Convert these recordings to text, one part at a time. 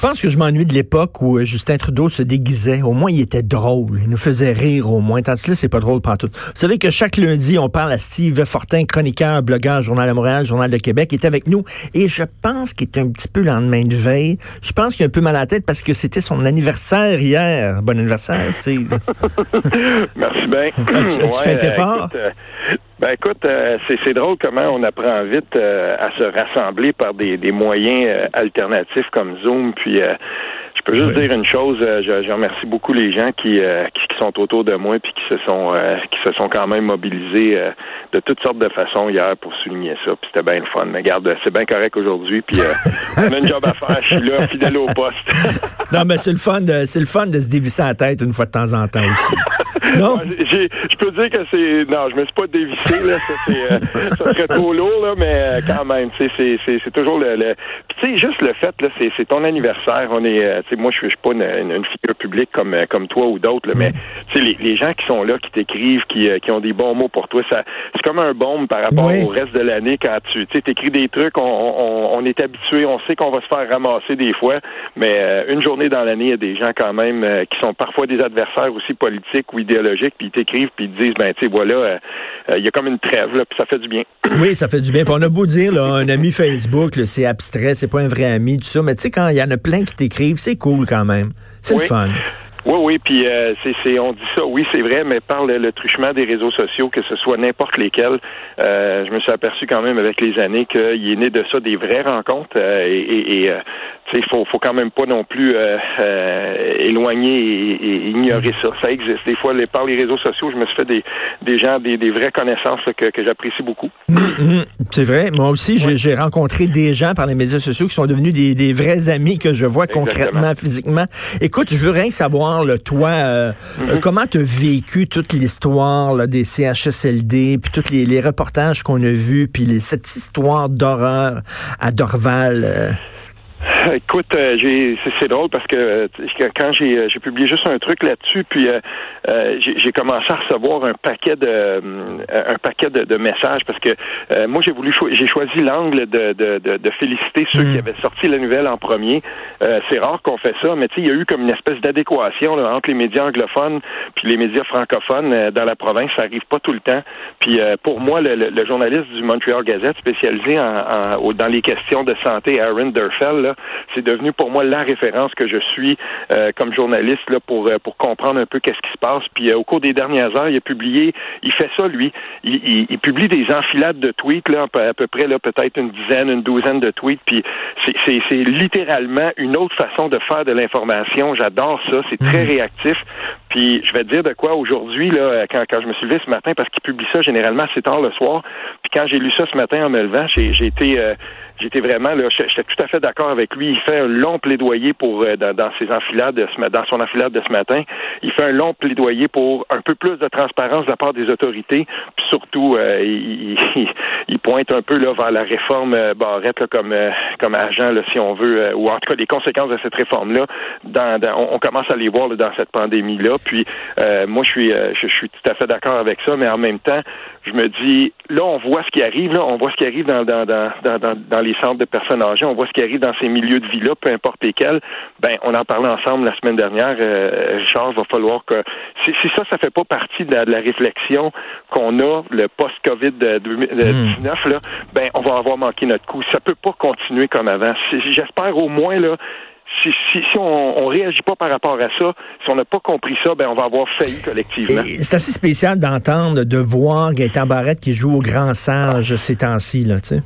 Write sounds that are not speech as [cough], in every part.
Je pense que je m'ennuie de l'époque où euh, Justin Trudeau se déguisait. Au moins, il était drôle. Il nous faisait rire au moins. Tandis que là, c'est pas drôle tout. Vous savez que chaque lundi, on parle à Steve Fortin, chroniqueur, blogueur, Journal de Montréal, Journal de Québec. Il est avec nous. Et je pense qu'il est un petit peu lendemain de veille. Je pense qu'il a un peu mal à la tête parce que c'était son anniversaire hier. Bon anniversaire, Steve. [laughs] Merci bien. [laughs] tu, tu fais un effort? Euh, ben écoute, euh, c'est drôle comment on apprend vite euh, à se rassembler par des, des moyens euh, alternatifs comme Zoom. Puis je peux juste dire une chose, je, je, remercie beaucoup les gens qui, qui, sont autour de moi puis qui se sont qui se sont quand même mobilisés de toutes sortes de façons hier pour souligner ça. Puis c'était bien le fun. Mais garde, c'est bien correct aujourd'hui. Puis on a une job à faire. Je suis là, fidèle au poste. [laughs] non, mais c'est le fun de c'est le fun de se dévisser la tête une fois de temps en temps aussi. [laughs] Non? je peux dire que c'est. Non, je me suis pas dévissé, là. Ça, euh, ça serait trop lourd, là, mais euh, quand même, c'est, c'est, toujours le. le... tu sais, juste le fait, là, c'est, ton anniversaire. On est. Euh, tu sais, moi, je suis pas une, une, figure publique comme, comme toi ou d'autres, mais tu sais, les, les, gens qui sont là, qui t'écrivent, qui, qui ont des bons mots pour toi, ça, c'est comme un baume par rapport au reste de l'année quand tu, tu écris des trucs, on, on, on est habitué, on sait qu'on va se faire ramasser des fois, mais une journée dans l'année, il y a des gens quand même qui sont parfois des adversaires aussi politiques ou idéologiques, puis ils t'écrivent, puis ils te disent, ben, tu sais, voilà, euh, euh, il y a comme une trêve, là, puis ça fait du bien. Oui, ça fait du bien. Puis on a beau dire, là, un ami Facebook, c'est abstrait, c'est pas un vrai ami, tout ça, mais tu sais, quand il y en a plein qui t'écrivent, c'est cool quand même. C'est le fun. Oui, oui, puis euh, c'est, on dit ça, oui, c'est vrai, mais par le, truchement des réseaux sociaux, que ce soit n'importe lesquels, euh, je me suis aperçu quand même avec les années qu'il est né de ça des vraies rencontres euh, et, et il faut, faut quand même pas non plus éloigner et, ignorer ça. Ça existe. Des fois, les, par les réseaux sociaux, je me suis fait des, des gens, des, des vraies connaissances que, que j'apprécie beaucoup. Mm-hmm. c'est vrai. Moi aussi, j'ai rencontré des gens par les médias sociaux qui sont devenus des, des vrais amis que je vois concrètement, physiquement. Écoute, je veux rien savoir toi, euh, mm-hmm. comment tu as vécu toute l'histoire des CHSLD, puis tous les, reportages qu'on a vus, puis cette histoire d'horreur à Dorval? [sighs] Euh? [laughs] Écoute, euh, j'ai c'est drôle parce que euh, quand j'ai euh, j'ai publié juste un truc là-dessus, puis j'ai commencé à recevoir un paquet de un paquet de, messages parce que moi j'ai voulu j'ai choisi l'angle de, de, de, féliciter ceux qui mm. avaient sorti la nouvelle en premier. c'est rare qu'on fait ça, mais tu sais il y a eu comme une espèce d'adéquation entre les médias anglophones puis les médias francophones dans la province. Ça arrive pas tout le temps. Puis pour moi, le, journaliste du Montreal Gazette spécialisé en, dans les questions de santé, Aaron Durfell, là, c'est devenu pour moi la référence que je suis euh, comme journaliste là pour euh, pour comprendre un peu qu'est-ce qui se passe. Puis euh, au cours des dernières heures, il a publié, il fait ça lui, il, il, publie des enfilades de tweets là, à peu près là peut-être une dizaine, une douzaine de tweets. Puis c'est c'est littéralement une autre façon de faire de l'information. J'adore ça, c'est très mmh. réactif. Puis je vais te dire de quoi aujourd'hui là quand quand je me suis levé ce matin parce qu'il publie ça généralement assez tard le soir. Puis quand j'ai lu ça ce matin en me levant, j'ai été j'étais vraiment là, j'étais tout à fait d'accord avec lui. Il fait un long plaidoyer pour euh, dans, ses enfilades de ce, dans son enfilade de ce matin. Il fait un long plaidoyer pour un peu plus de transparence de la part des autorités. Puis surtout, euh, il, il, pointe un peu là vers la réforme euh, Barrette comme comme agent, là, si on veut, ou en tout cas les conséquences de cette réforme là. Dans, on, commence à les voir là, dans cette pandémie là. Puis moi, je suis je, suis tout à fait d'accord avec ça, mais en même temps, je me dis là, on voit ce qui arrive là, on voit ce qui arrive dans dans dans dans, dans les centres de personnes âgées, on voit ce qui arrive dans ces milieux de vie-là, peu importe lesquels. Ben, on en parlait ensemble la semaine dernière, euh, Richard, va falloir que si, ça, ça fait pas partie de la, réflexion qu'on a le post-COVID 19, là, ben, on va avoir manqué notre coup. Ça peut pas continuer comme avant. J'espère au moins là si, on, on réagit pas par rapport à ça, si on n'a pas compris ça, ben on va avoir failli collectivement. C'est assez spécial d'entendre, de voir Gaëtan Barrette qui joue au grand sage ces temps-ci, là, tu sais.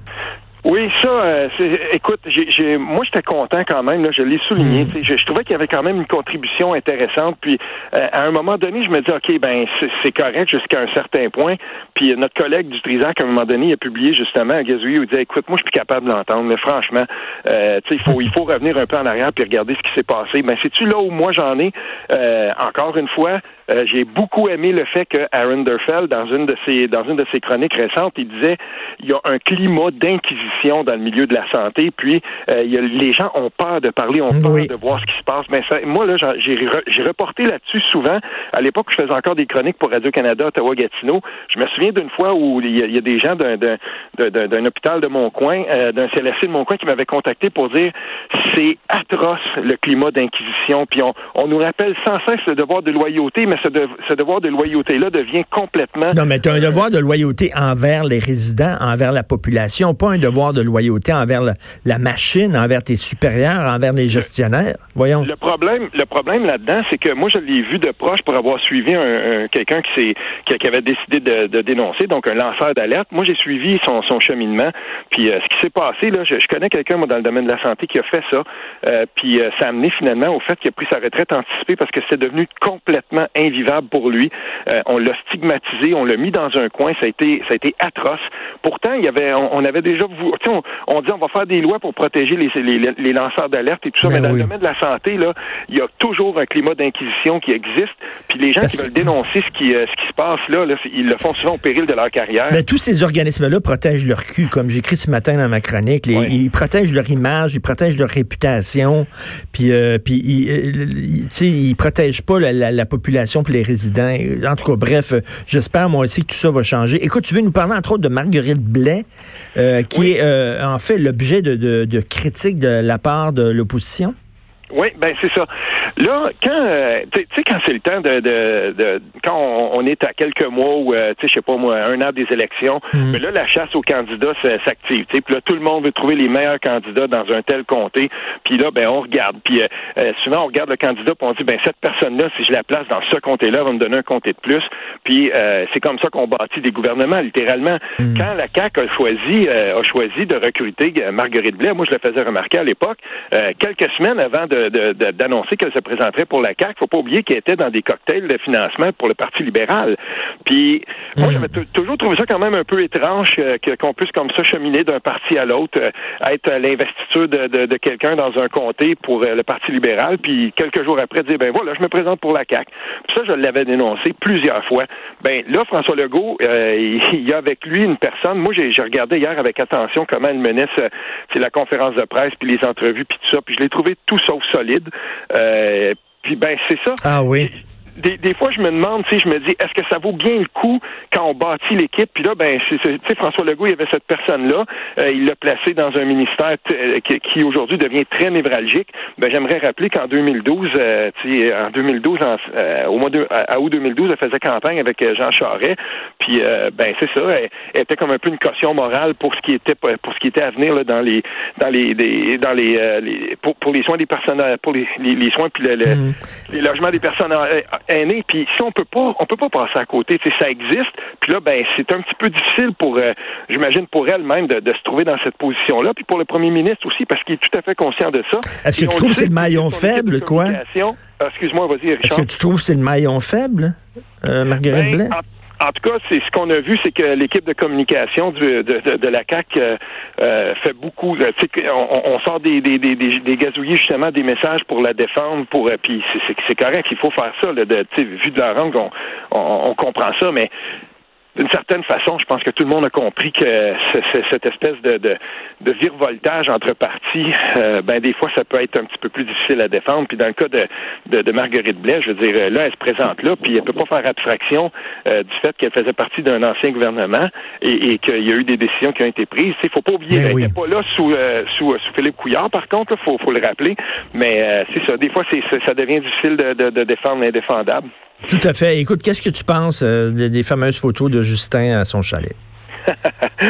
Oui, ça, euh, écoute, j'ai, moi j'étais content quand même, là, je l'ai souligné. Mm. Je, trouvais qu'il y avait quand même une contribution intéressante. Puis euh, à un moment donné, je me dis, OK, ben c'est, correct jusqu'à un certain point. Puis notre collègue du Trisac, à un moment donné, il a publié justement un gazouille où il disait, écoute, moi je suis plus capable de l'entendre, mais franchement, euh, il faut, il faut revenir un peu en arrière puis regarder ce qui s'est passé. Ben c'est-tu là où moi j'en ai, euh, encore une fois, euh, j'ai beaucoup aimé le fait que Aaron Derfeld, dans une de ses dans une de ses chroniques récentes, il disait il y a un climat d'inquisition dans le milieu de la santé, puis euh, il y a, les gens ont peur de parler, ont peur de voir ce qui se passe. Mais ça, moi là, j'ai reporté là-dessus souvent. À l'époque, je faisais encore des chroniques pour Radio Canada, Ottawa Gatineau. Je me souviens d'une fois où il y, a, des gens d'un hôpital de mon coin, euh, d'un CLSC de mon coin, qui m'avaient contacté pour dire c'est atroce le climat d'inquisition, puis on, on nous rappelle sans cesse le devoir de loyauté, mais ce, devoir de loyauté-là devient complètement... Non, mais tu as un devoir de loyauté envers les résidents, envers la population, pas un devoir de loyauté envers la, machine, envers tes supérieurs, envers les gestionnaires. Voyons. Le problème, le problème là-dedans, c'est que moi, je l'ai vu de proche pour avoir suivi un, quelqu'un qui, qui, avait décidé de, dénoncer, donc un lanceur d'alerte. Moi, j'ai suivi son, cheminement. Puis euh, ce qui s'est passé, là, je, connais quelqu'un, moi, dans le domaine de la santé qui a fait ça. Euh, puis euh, ça a amené finalement au fait qu'il a pris sa retraite anticipée parce que c'était devenu complètement invivable pour lui. On l'a stigmatisé, on l'a mis dans un coin, ça a été, ça a été atroce. Pourtant, il y avait, on, avait déjà, on, on dit on va faire des lois pour protéger les, les, lanceurs d'alerte et tout ça, ben mais, dans le domaine de la santé, là, il y a toujours un climat d'inquisition qui existe. Puis les gens qui veulent dénoncer ce qui, ce qui se passe là, ils le font souvent au péril de leur carrière. Mais tous ces organismes-là protègent leur cul, comme j'écris ce matin dans ma chronique. Ils protègent leur image, ils protègent leur réputation, puis, euh, puis ils, euh, ils protègent pas la, population puis les résidents. En tout cas, bref, j'espère moi aussi que tout ça va changer. Écoute, tu veux nous parler entre autres de Marguerite Blais, euh, qui est en fait l'objet de, de, de critiques de la part de l'opposition? Oui, ben c'est ça. Là, quand euh, tu sais quand c'est le temps de, de, de quand on, est à quelques mois ou euh, tu sais je sais pas moi un an des élections, mhm. mais là la chasse aux candidats s'active. Tu sais, puis là tout le monde veut trouver les meilleurs candidats dans un tel comté. Puis là ben on regarde. Puis euh, souvent on regarde le candidat puis on dit ben cette personne là si je la place dans ce comté-là va me donner un comté de plus. Puis c'est comme ça qu'on bâtit des gouvernements littéralement. Mhm. Quand la CAC a choisi a choisi de recruter Marguerite Blais, moi je le faisais remarquer à l'époque quelques semaines avant de d'annoncer qu'elle se présenterait pour la CAQ. Faut pas oublier qu'elle était dans des cocktails de financement pour le Parti libéral. Puis moi, hmm. j'avais toujours trouvé ça quand même un peu étrange euh, qu'on puisse comme ça cheminer d'un parti à l'autre, euh, être l'investiture de, quelqu'un dans un comté pour euh, le Parti libéral, puis quelques jours après dire ben voilà, je me présente pour la CAQ. Puis ça, je l'avais dénoncé plusieurs fois. Ben là, François Legault, [laughs] il y a avec lui une personne. Moi, j'ai regardé hier avec attention comment elle menait c'est la conférence de presse puis les entrevues puis tout ça. Puis je l'ai trouvé tout sauf solide. Euh, puis ben c'est ça. Ah oui des, des, fois, je me demande, sais, je me dis, est-ce que ça vaut bien le coup quand on bâtit l'équipe? Puis là, ben, tu sais, François Legault, il y avait cette personne-là, euh, il l'a placé dans un ministère euh, qui, aujourd'hui devient très névralgique. Ben, j'aimerais rappeler qu'en 2012, euh, tu sais, en 2012, au mois de à, août 2012, elle faisait campagne avec Jean Charest. Puis, ben, c'est ça, elle, était comme un peu une caution morale pour ce qui était pour ce qui était à venir là, dans les dans les, dans les, pour, pour, les soins des personnes, pour les, les, soins puis le, mm. les logements des personnes aînée. Puis si on peut pas, on peut pas passer à côté. Tu sais, ça existe. Puis là, ben c'est un petit peu difficile pour, euh, j'imagine pour elle-même de, se trouver dans cette position-là. Puis pour le premier ministre aussi, parce qu'il est tout à fait conscient de ça. Est-ce que tu trouves que c'est le maillon faible, quoi? Excuse-moi, vas-y, Richard. Est-ce que tu trouves que c'est le maillon faible, Marguerite ben, Blais? En tout cas, c'est ce qu'on a vu, c'est que l'équipe de communication de, de, la CAC euh, euh, fait beaucoup. Euh, on, on, sort des, des, des, des, justement, des messages pour la défendre, pour puis c'est correct, il faut faire ça. Là, de, vu de la rangue, on, on, on comprend ça, mais d'une certaine façon, je pense que tout le monde a compris que cette espèce de, de, de virevoltage entre partis, euh, ben des fois, ça peut être un petit peu plus difficile à défendre. Puis dans le cas de, de, de Marguerite Blais, je veux dire, là, elle se présente là, puis elle peut pas faire abstraction euh, du fait qu'elle faisait partie d'un ancien gouvernement et, et qu'il y a eu des décisions qui ont été prises. Il faut pas oublier, ben elle n'était pas là sous, euh, sous, sous Philippe Couillard, par contre, il faut, faut le rappeler. Mais c'est ça, des fois, c'est, ça devient difficile de, de, de défendre l'indéfendable. Tout à fait. Écoute, qu'est-ce que tu penses euh, des, fameuses photos de Justin à son chalet? [laughs]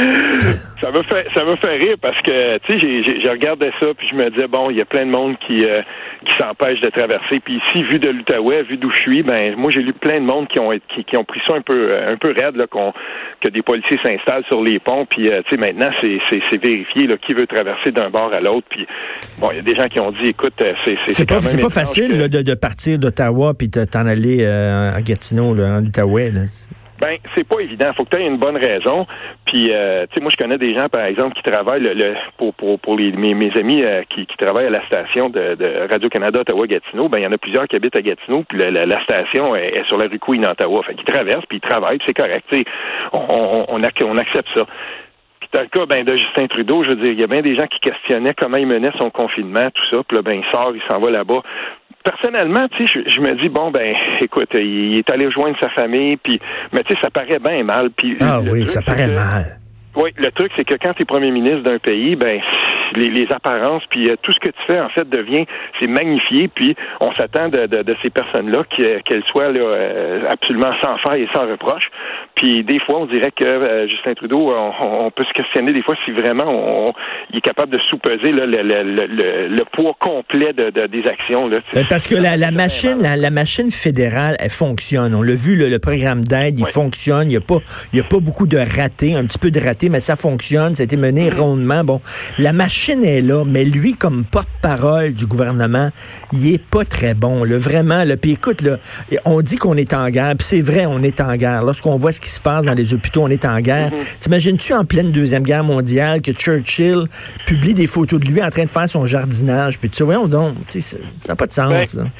ça me fait ça me fait rire parce que tu sais j'ai regardé ça puis je me disais bon il y a plein de monde qui euh, qui s'empêche de traverser. Puis ici vu de l'Outaouais vu d'où je suis ben moi j'ai lu plein de monde qui ont qui, qui ont pris ça un peu euh, un peu raide là qu'on que des policiers s'installent sur les ponts. Puis euh, tu sais maintenant c'est c'est vérifié là qui veut traverser d'un bord à l'autre. Puis bon il y a des gens qui ont dit écoute c'est c'est pas c'est pas facile de, de partir d'Ottawa puis de t'en aller à Gatineau là, en Outaouais là. Ben, c'est pas évident. Faut que tu aies une bonne raison. Puis, euh, tu sais, moi, je connais des gens, par exemple, qui travaillent le, pour, pour, pour les, mes, amis euh, qui, qui travaillent à la station de, de Radio-Canada Ottawa-Gatineau. Ben, il y en a plusieurs qui habitent à Gatineau, puis la, la, station est, sur la rue Queen, Ottawa. Fait qu'ils traversent, puis ils travaillent, c'est correct. Tu on, on, on, accepte ça. Dans le cas ben, de Justin Trudeau, je veux dire, il y a bien des gens qui questionnaient comment il menait son confinement, tout ça. Puis là, ben, il sort, il s'en va là-bas personnellement, tu sais, je, me dis bon ben, écoute, il est allé rejoindre sa famille, puis, mais tu sais, ça paraît bien mal. Puis ah oui, ça paraît mal. Oui, le truc c'est que quand tu es premier ministre d'un pays, ben les, apparences, puis euh, tout ce que tu fais, en fait, devient, c'est magnifié, puis on s'attend de, de, ces personnes-là qu'elles soient là, euh, absolument sans faille et sans reproche. Puis des fois, on dirait que euh, Justin Trudeau, on, peut se questionner des fois si vraiment on, il est capable de sous-peser le, le, le, le, poids complet de, des actions. Là. Parce que la, la machine, la, machine fédérale, elle fonctionne. On l'a vu, le, programme d'aide, il fonctionne. Il n'y a pas, il y a pas beaucoup de ratés, un petit peu de ratés, mais ça fonctionne. Ça a été mené mm-hmm. rondement. Bon, la machine machine est là, mais lui, comme porte-parole du gouvernement, il est pas très bon, là, vraiment. Là. Puis écoute, là, on dit qu'on est en guerre, puis c'est vrai, on est en guerre. Lorsqu'on voit ce qui se passe dans les hôpitaux, on est en guerre. Mm-hmm. T'imagines-tu en pleine Deuxième Guerre mondiale que Churchill publie des photos de lui en train de faire son jardinage? Puis tu vois, voyons donc, ça n'a pas de sens. Ben,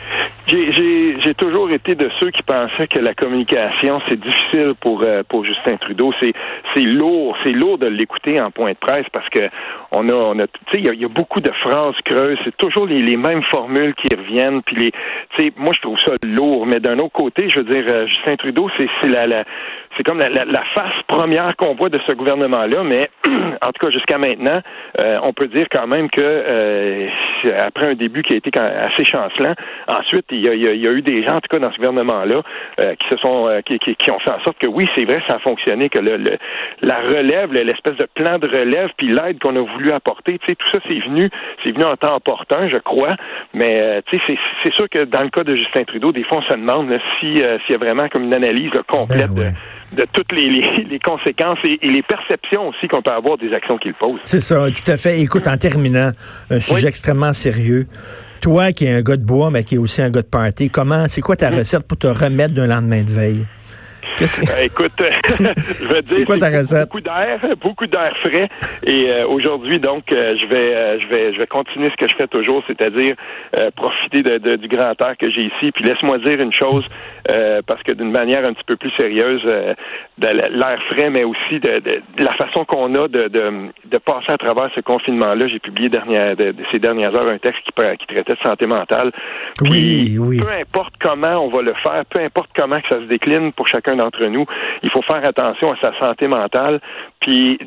j'ai toujours été de ceux qui pensaient que la communication c'est difficile pour euh, pour Justin Trudeau. C'est lourd, c'est lourd de l'écouter en point de presse parce que on a on a il y, a beaucoup de phrases creuses. C'est toujours les, mêmes formules qui reviennent. Puis les moi je trouve ça lourd. Mais d'un autre côté, je veux dire euh, Justin Trudeau c'est c'est la, la c'est comme la, la, face première qu'on voit de ce gouvernement-là, mais [clears throat] en tout cas jusqu'à maintenant, euh, on peut dire quand même que euh, après un début qui a été assez chancelant, ensuite il y, a, il y, a, eu des gens, en tout cas dans ce gouvernement-là, euh, qui se sont qui, qui, qui, ont fait en sorte que oui, c'est vrai, ça a fonctionné, que le, la relève, l'espèce de plan de relève, puis l'aide qu'on a voulu apporter, tu sais, tout ça c'est venu, c'est venu en temps opportun, je crois, mais tu sais, c'est sûr que dans le cas de Justin Trudeau, des fois on se demande si s'il y a vraiment comme une analyse complète ben de de toutes les, les, [laughs] conséquences et, les perceptions aussi qu'on peut avoir des actions qu'il pose. C'est ça, tout à fait. Écoute, en terminant, un sujet extrêmement sérieux. Toi qui es un gars de bois, mais qui est aussi un gars de party, comment, c'est quoi ta mm. recette pour te remettre d'un lendemain de veille? Euh, écoute, [laughs] je vais dire quoi ta recette? beaucoup d'air, [laughs] beaucoup d'air frais. Et euh, aujourd'hui, donc, euh, je vais, je vais, je vais continuer ce que je fais toujours, c'est-à-dire profiter de, du grand air que j'ai ici. Puis laisse-moi dire une chose, parce que d'une manière un petit peu plus sérieuse, de l'air frais, mais aussi de, la façon qu'on a de, de, passer à travers ce confinement-là. J'ai publié dernière, de, ces dernières heures un texte qui, qui traitait de santé mentale. oui, oui. Peu importe comment on va le faire, peu importe comment que ça se décline pour chacun d'entre nous, il faut faire attention à sa santé mentale. Puis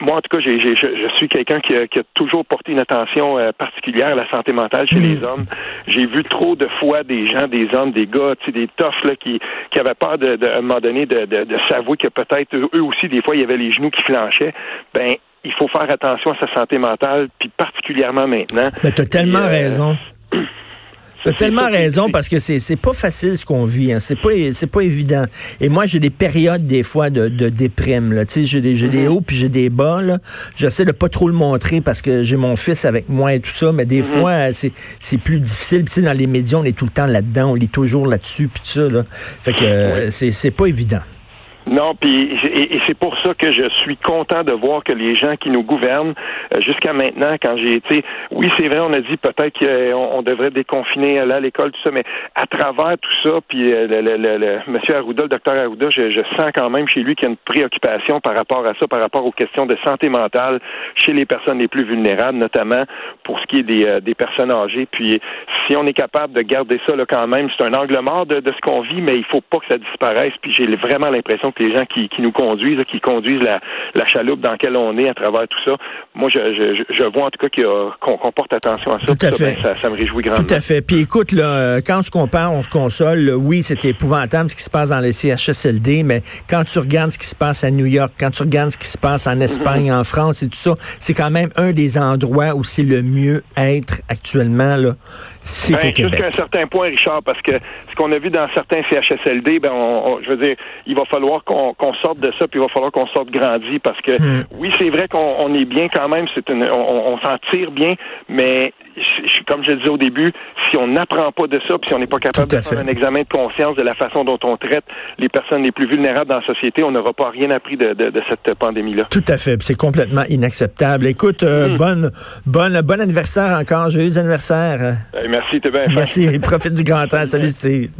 moi, en tout cas, j'ai, je, suis quelqu'un qui a, toujours porté une attention euh, particulière à la santé mentale chez les hommes. J'ai vu trop de fois des gens, des hommes, des gars, des toughs là, qui, qui avaient peur de, de, à un moment donné de, de, de s'avouer que peut-être eux aussi, des fois, il y avait les genoux qui flanchaient. Ben, il faut faire attention à sa santé mentale, puis particulièrement maintenant. Mais tu as tellement euh, raison. T'as tellement raison parce que c'est c'est pas facile ce qu'on vit. Hein. C'est pas c'est pas évident. Et moi j'ai des périodes des fois de, de déprime. Là. Tu sais, j'ai des j'ai des mm-hmm. hauts puis j'ai des bas. Là. J'essaie de pas trop le montrer parce que j'ai mon fils avec moi et tout ça. Mais des mm-hmm. fois c'est c'est plus difficile. Puis dans les médias on est tout le temps là-dedans. On lit toujours là-dessus puis tout ça. Là. Fait que c'est c'est pas évident. Non, puis et, c'est pour ça que je suis content de voir que les gens qui nous gouvernent euh, jusqu'à maintenant, quand j'ai été, oui, c'est vrai, on a dit peut-être qu'on devrait déconfiner là à l'école, tout ça, mais à travers tout ça, puis euh, le, le, le, Monsieur Arruda, le docteur Arruda, je, sens quand même chez lui qu'il y a une préoccupation par rapport à ça, par rapport aux questions de santé mentale chez les personnes les plus vulnérables, notamment pour ce qui est des, euh, personnes âgées. Puis si on est capable de garder ça là, quand même, c'est un angle mort de, ce qu'on vit, mais il faut pas que ça disparaisse. Puis j'ai vraiment l'impression les gens qui, nous conduisent, qui conduisent la, la, chaloupe dans laquelle on est à travers tout ça, moi je, je, je vois en tout cas qu'on porte attention à ça. Tout à fait. Ben, ça, ça, me réjouit grandement. Tout à fait. Puis écoute, là, quand on se compare, on se console. Oui, c'est épouvantable ce qui se passe dans les CHSLD, mais quand tu regardes ce qui se passe à New York, quand tu regardes ce qui se passe en Espagne, mhm. en France et tout ça, c'est quand même un des endroits où c'est le mieux être actuellement. Là, c'est ben, Jusqu'à un certain point, Richard, parce que ce qu'on a vu dans certains CHSLD, ben, je veux dire, il va falloir qu'on sorte de ça, puis il va falloir qu'on sorte grandi, parce que hmm. oui, c'est vrai qu'on est bien quand même, c'est on, on s'en tire bien, mais comme je le disais au début, si on n'apprend pas de ça, puis si on n'est pas capable de faire un examen de conscience de la façon dont on traite les personnes les plus vulnérables dans la société, on n'aura pas rien appris de, cette pandémie-là. Tout à fait. C'est complètement inacceptable. Écoute, euh, hmm. bonne, bonne, bon anniversaire encore. Joyeux anniversaire. Ben, merci, t'es bien Merci. [laughs] Profite du grand temps. Salut, Steve.